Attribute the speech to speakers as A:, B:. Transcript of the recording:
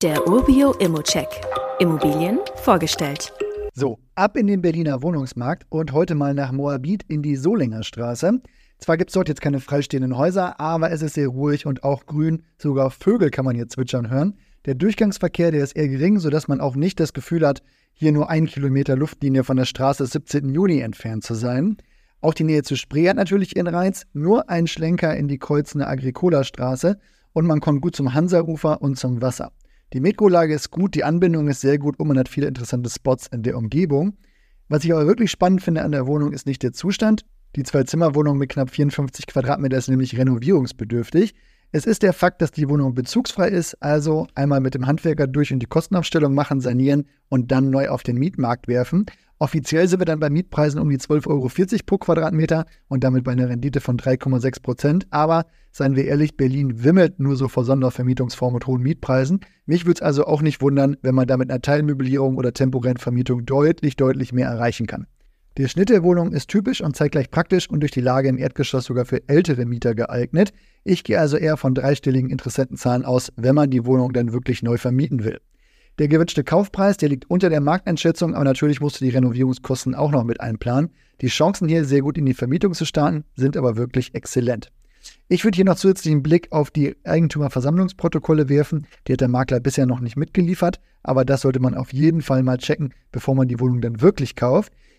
A: Der Urbio Immocheck. Immobilien vorgestellt.
B: So, ab in den Berliner Wohnungsmarkt und heute mal nach Moabit in die Solinger Straße. Zwar gibt es dort jetzt keine freistehenden Häuser, aber es ist sehr ruhig und auch grün. Sogar Vögel kann man hier zwitschern hören. Der Durchgangsverkehr, der ist eher gering, sodass man auch nicht das Gefühl hat, hier nur ein Kilometer Luftlinie von der Straße des 17. Juni entfernt zu sein. Auch die Nähe zu Spree hat natürlich ihren Reiz. Nur ein Schlenker in die kreuzende Agricola-Straße und man kommt gut zum Hansa-Ufer und zum Wasser. Die Metrolage ist gut, die Anbindung ist sehr gut und man hat viele interessante Spots in der Umgebung. Was ich aber wirklich spannend finde an der Wohnung ist nicht der Zustand. Die Zwei-Zimmer-Wohnung mit knapp 54 Quadratmeter ist nämlich renovierungsbedürftig. Es ist der Fakt, dass die Wohnung bezugsfrei ist, also einmal mit dem Handwerker durch und die Kostenaufstellung machen, sanieren und dann neu auf den Mietmarkt werfen. Offiziell sind wir dann bei Mietpreisen um die 12,40 Euro pro Quadratmeter und damit bei einer Rendite von 3,6 Prozent. Aber seien wir ehrlich, Berlin wimmelt nur so vor Sondervermietungsformen und hohen Mietpreisen. Mich würde es also auch nicht wundern, wenn man da mit einer Teilmöblierung oder temporären Vermietung deutlich, deutlich mehr erreichen kann. Der Schnitt der Wohnung ist typisch und zeitgleich praktisch und durch die Lage im Erdgeschoss sogar für ältere Mieter geeignet. Ich gehe also eher von dreistelligen Interessentenzahlen aus, wenn man die Wohnung dann wirklich neu vermieten will. Der gewünschte Kaufpreis, der liegt unter der Markteinschätzung, aber natürlich musst du die Renovierungskosten auch noch mit einplanen. Die Chancen hier sehr gut in die Vermietung zu starten, sind aber wirklich exzellent. Ich würde hier noch zusätzlichen Blick auf die Eigentümerversammlungsprotokolle werfen. Die hat der Makler bisher noch nicht mitgeliefert, aber das sollte man auf jeden Fall mal checken, bevor man die Wohnung dann wirklich kauft.